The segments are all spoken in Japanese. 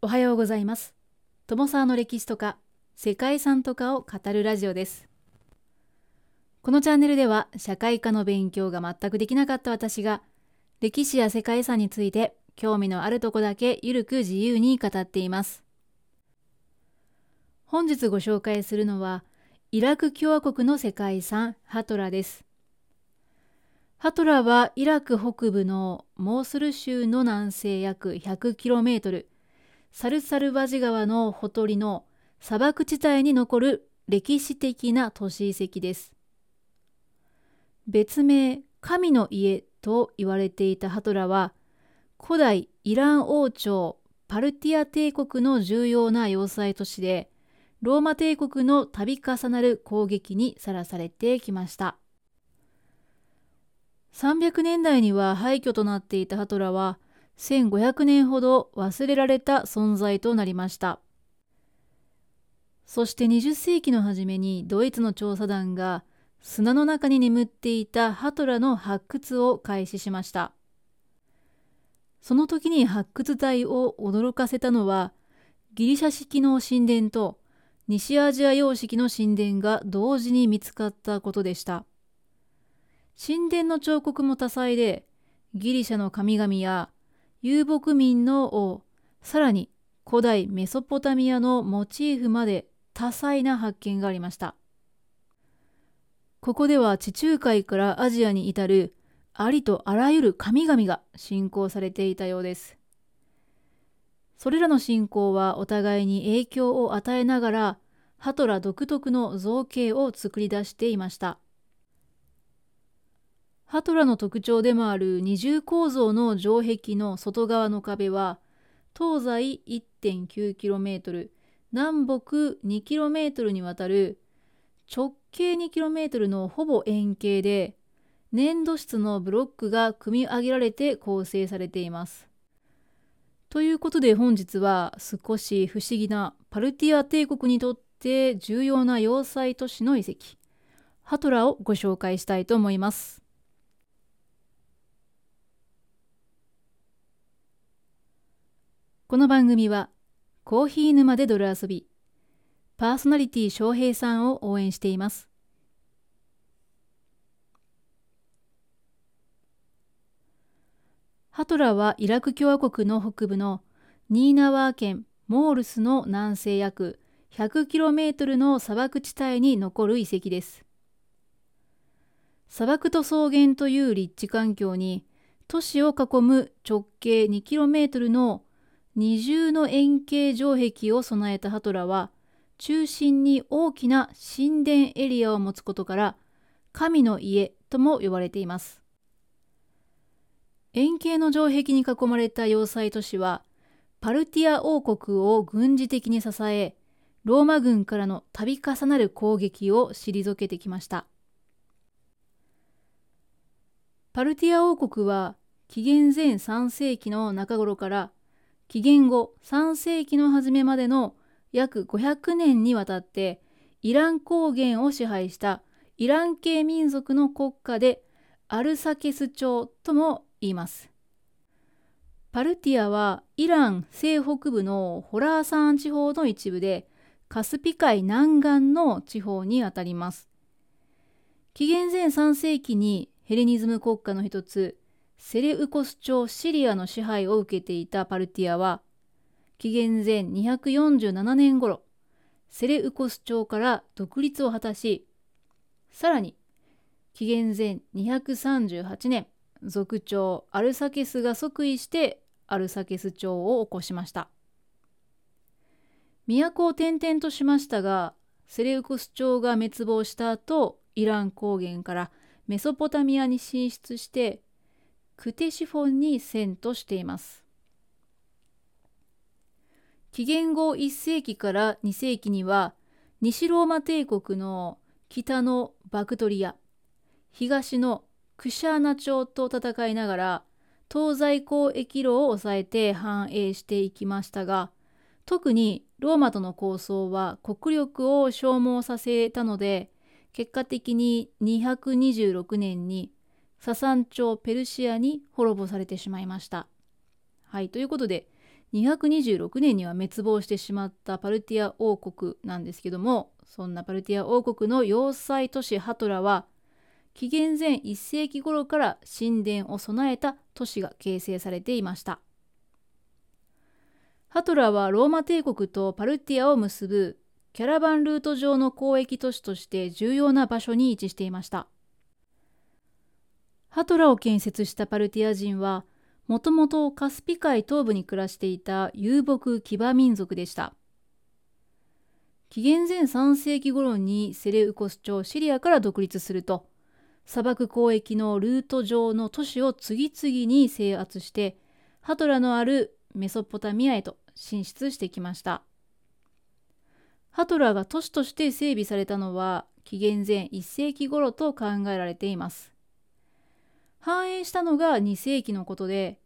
おはようございます。友沢の歴史とか世界遺産とかを語るラジオです。このチャンネルでは社会科の勉強が全くできなかった私が歴史や世界遺産について興味のあるとこだけゆるく自由に語っています。本日ご紹介するのはイラク共和国の世界遺産ハトラです。ハトラはイラク北部のモースル州の南西約 100km サルサルバジ川のほとりの砂漠地帯に残る歴史的な都市遺跡です。別名神の家と言われていたハトラは古代イラン王朝パルティア帝国の重要な要塞都市でローマ帝国の度重なる攻撃にさらされてきました。300年代には廃墟となっていたハトラは1500年ほど忘れられた存在となりました。そして20世紀の初めにドイツの調査団が砂の中に眠っていたハトラの発掘を開始しました。その時に発掘隊を驚かせたのはギリシャ式の神殿と西アジア様式の神殿が同時に見つかったことでした。神殿の彫刻も多彩でギリシャの神々や遊牧民の王、さらに古代メソポタミアのモチーフまで多彩な発見がありました。ここでは地中海からアジアに至るありとあらゆる神々が信仰されていたようです。それらの信仰はお互いに影響を与えながらハトラ独特の造形を作り出していました。ハトラの特徴でもある二重構造の城壁の外側の壁は東西 1.9km 南北 2km にわたる直径 2km のほぼ円形で粘土質のブロックが組み上げられて構成されています。ということで本日は少し不思議なパルティア帝国にとって重要な要塞都市の遺跡ハトラをご紹介したいと思います。この番組はコーヒー沼で泥遊びパーソナリティ翔平さんを応援しています。ハトラはイラク共和国の北部のニーナワー県モールスの南西約 100km の砂漠地帯に残る遺跡です。砂漠と草原という立地環境に都市を囲む直径 2km の二重の円形城壁を備えたハトラは中心に大きな神殿エリアを持つことから神の家とも呼ばれています。円形の城壁に囲まれた要塞都市はパルティア王国を軍事的に支えローマ軍からの度重なる攻撃を退けてきました。パルティア王国は紀元前3世紀の中頃から紀元後3世紀の初めまでの約500年にわたってイラン高原を支配したイラン系民族の国家でアルサケス朝とも言います。パルティアはイラン西北部のホラーサン地方の一部でカスピ海南岸の地方にあたります。紀元前3世紀にヘレニズム国家の一つセレウコス朝シリアの支配を受けていたパルティアは紀元前247年頃セレウコス朝から独立を果たしさらに紀元前238年族長アルサケスが即位してアルサケス朝を起こしました。都を転々としましたがセレウコス朝が滅亡した後イラン高原からメソポタミアに進出してクテシフォンに遷都しています。紀元後1世紀から2世紀には西ローマ帝国の北のバクトリア東のクシャーナ朝と戦いながら東西交易路を抑えて繁栄していきましたが特にローマとの構想は国力を消耗させたので結果的に226年にササン朝ペルシアに滅ぼされてしまいました。はい、ということで226年には滅亡してしまったパルティア王国なんですけどもそんなパルティア王国の要塞都市ハトラは紀元前1世紀頃から神殿を備えた都市が形成されていましたハトラはローマ帝国とパルティアを結ぶキャラバンルート上の交易都市として重要な場所に位置していましたハトラを建設したパルティア人はもともとカスピ海東部に暮らしていた遊牧騎馬民族でした。紀元前3世紀頃にセレウコス朝シリアから独立すると砂漠交易のルート上の都市を次々に制圧してハトラのあるメソポタミアへと進出してきました。ハトラが都市として整備されたのは紀元前1世紀頃と考えられています。繁栄したのが2世紀のことで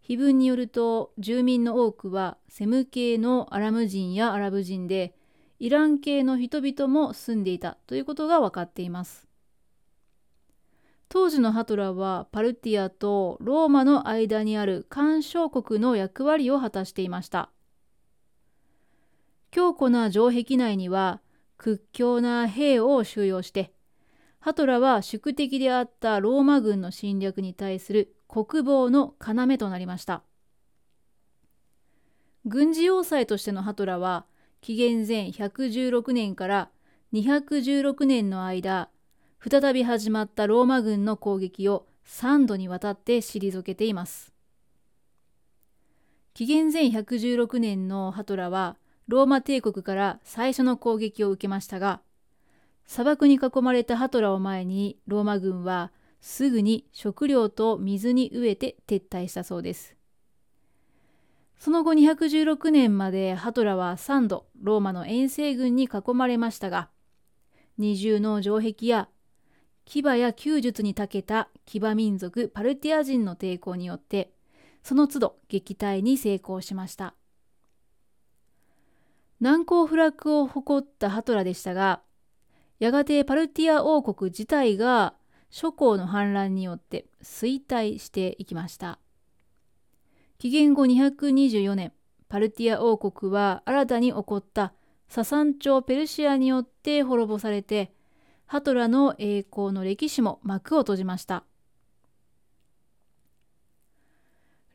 碑文によると住民の多くはセム系のアラム人やアラブ人でイラン系の人々も住んでいたということが分かっています。当時のハトラはパルティアとローマの間にある干渉国の役割を果たしていました。強固な城壁内には屈強な兵を収容してハトラは宿敵であったローマ軍の侵略に対する国防の要となりました。軍事要塞としてのハトラは紀元前116年から216年の間再び始まったローマ軍の攻撃を3度にわたって退けています紀元前116年のハトラはローマ帝国から最初の攻撃を受けましたが砂漠に囲まれたハトラを前にローマ軍はすぐに食料と水に飢えて撤退したそうです。その後216年までハトラは3度ローマの遠征軍に囲まれましたが二重の城壁や騎馬や弓術に長けた騎馬民族パルティア人の抵抗によってその都度撃退に成功しました。難攻不落を誇ったハトラでしたがやがてパルティア王国自体が諸侯の反乱によって衰退していきました。紀元後224年パルティア王国は新たに起こったササン朝ペルシアによって滅ぼされてハトラの栄光の歴史も幕を閉じました。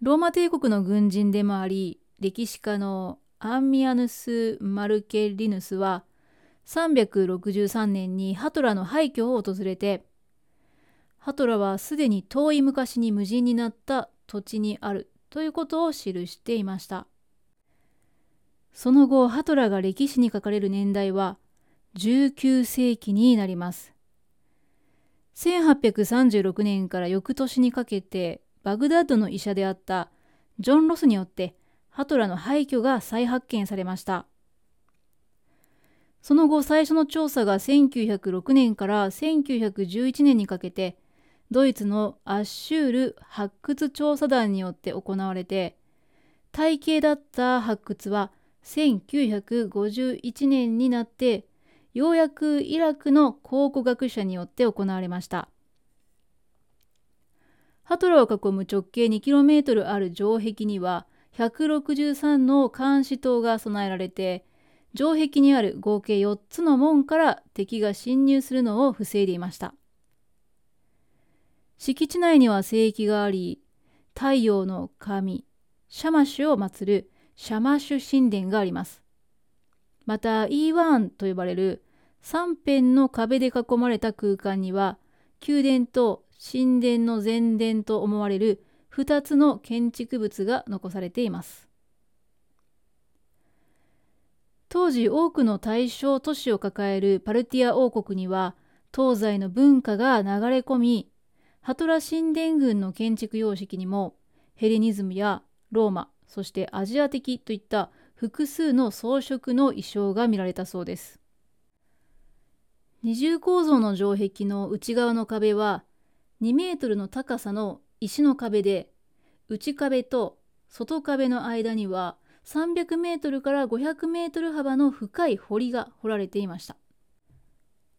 ローマ帝国の軍人でもあり歴史家のアンミアヌス・マルケリヌスは363年にハトラの廃墟を訪れてハトラはすでに遠い昔に無人になった土地にあるということを記していました。その後、ハトラが歴史に書かれる年代は19世紀になります。1836年から翌年にかけてバグダッドの医者であったジョン・ロスによってハトラの廃墟が再発見されました。その後最初の調査が1906年から1911年にかけてドイツのアッシュール発掘調査団によって行われて体系だった発掘は1951年になってようやくイラクの考古学者によって行われました。ハトラを囲む直径 2km ある城壁には163の監視塔が備えられて城壁にある合計4つの門から敵が侵入するのを防いでいました。敷地内には聖域があり、太陽の神、シャマシュを祀るシャマシュ神殿があります。また、イーワーンと呼ばれる3辺の壁で囲まれた空間には、宮殿と神殿の前殿と思われる2つの建築物が残されています。当時多くの大正都市を抱えるパルティア王国には東西の文化が流れ込みハトラ神殿群の建築様式にもヘレニズムやローマそしてアジア的といった複数の装飾の意匠が見られたそうです。二重構造の城壁の内側の壁は2メートルの高さの石の壁で内壁と外壁の間には300メートルから500メートル幅の深い堀が掘られていました。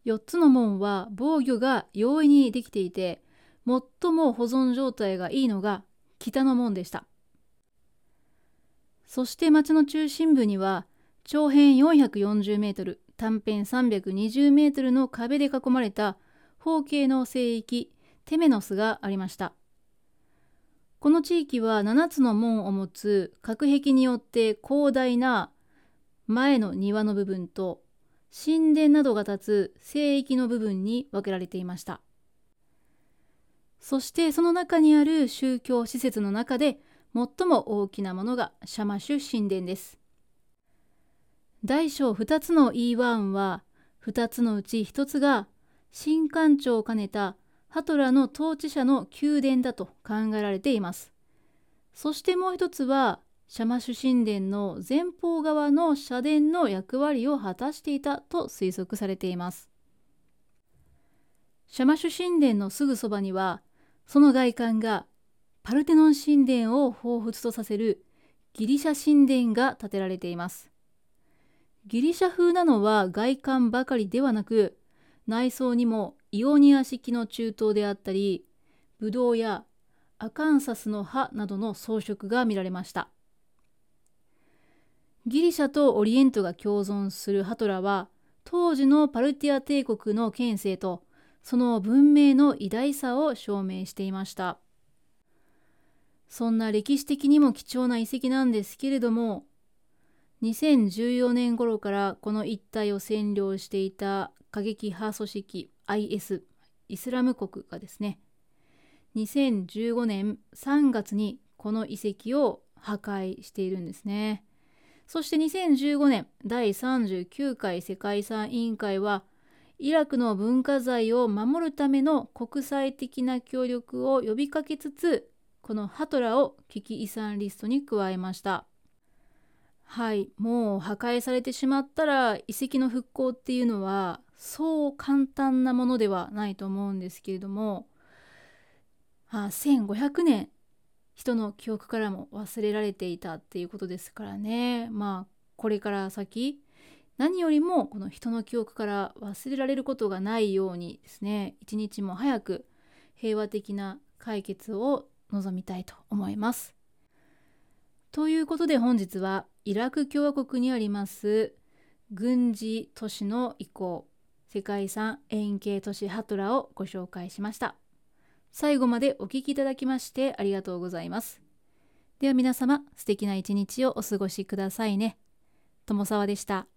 4つの門は防御が容易にできていて最も保存状態がいいのが北の門でした。そして町の中心部には長辺440メートル短辺320メートルの壁で囲まれた方形の聖域テメノスがありました。この地域は7つの門を持つ隔壁によって広大な前の庭の部分と神殿などが立つ聖域の部分に分けられていました。そしてその中にある宗教施設の中で最も大きなものがシャマシュ神殿です。大小2つのイーワーンは2つのうち1つが新官庁を兼ねたハトラの統治者の宮殿だと考えられています。そしてもう一つはシャマシュ神殿の前方側の社殿の役割を果たしていたと推測されています。シャマシュ神殿のすぐそばにはその外観がパルテノン神殿を彷彿とさせるギリシャ神殿が建てられています。ギリシャ風なのは外観ばかりではなく内装にもイオニア式の中東であったりブドウやアカンサスの葉などの装飾が見られました。ギリシャとオリエントが共存するハトラは当時のパルティア帝国の権勢とその文明の偉大さを証明していました。そんな歴史的にも貴重な遺跡なんですけれども2014年頃からこの一帯を占領していた過激派組織 IS イスラム国がですね2015年3月にこの遺跡を破壊しているんですね。そして2015年第39回世界遺産委員会はイラクの文化財を守るための国際的な協力を呼びかけつつこのハトラを危機遺産リストに加えました。はいもう破壊されてしまったら遺跡の復興っていうのはそう簡単なものではないと思うんですけれどもあ1500年人の記憶からも忘れられていたっていうことですからねまあこれから先何よりもこの人の記憶から忘れられることがないようにですね一日も早く平和的な解決を望みたいと思います。ということで本日はイラク共和国にあります軍事都市の移行世界遺産円形都市ハトラをご紹介しました。最後までお聴きいただきましてありがとうございます。では皆様素敵な一日をお過ごしくださいね。友沢でした。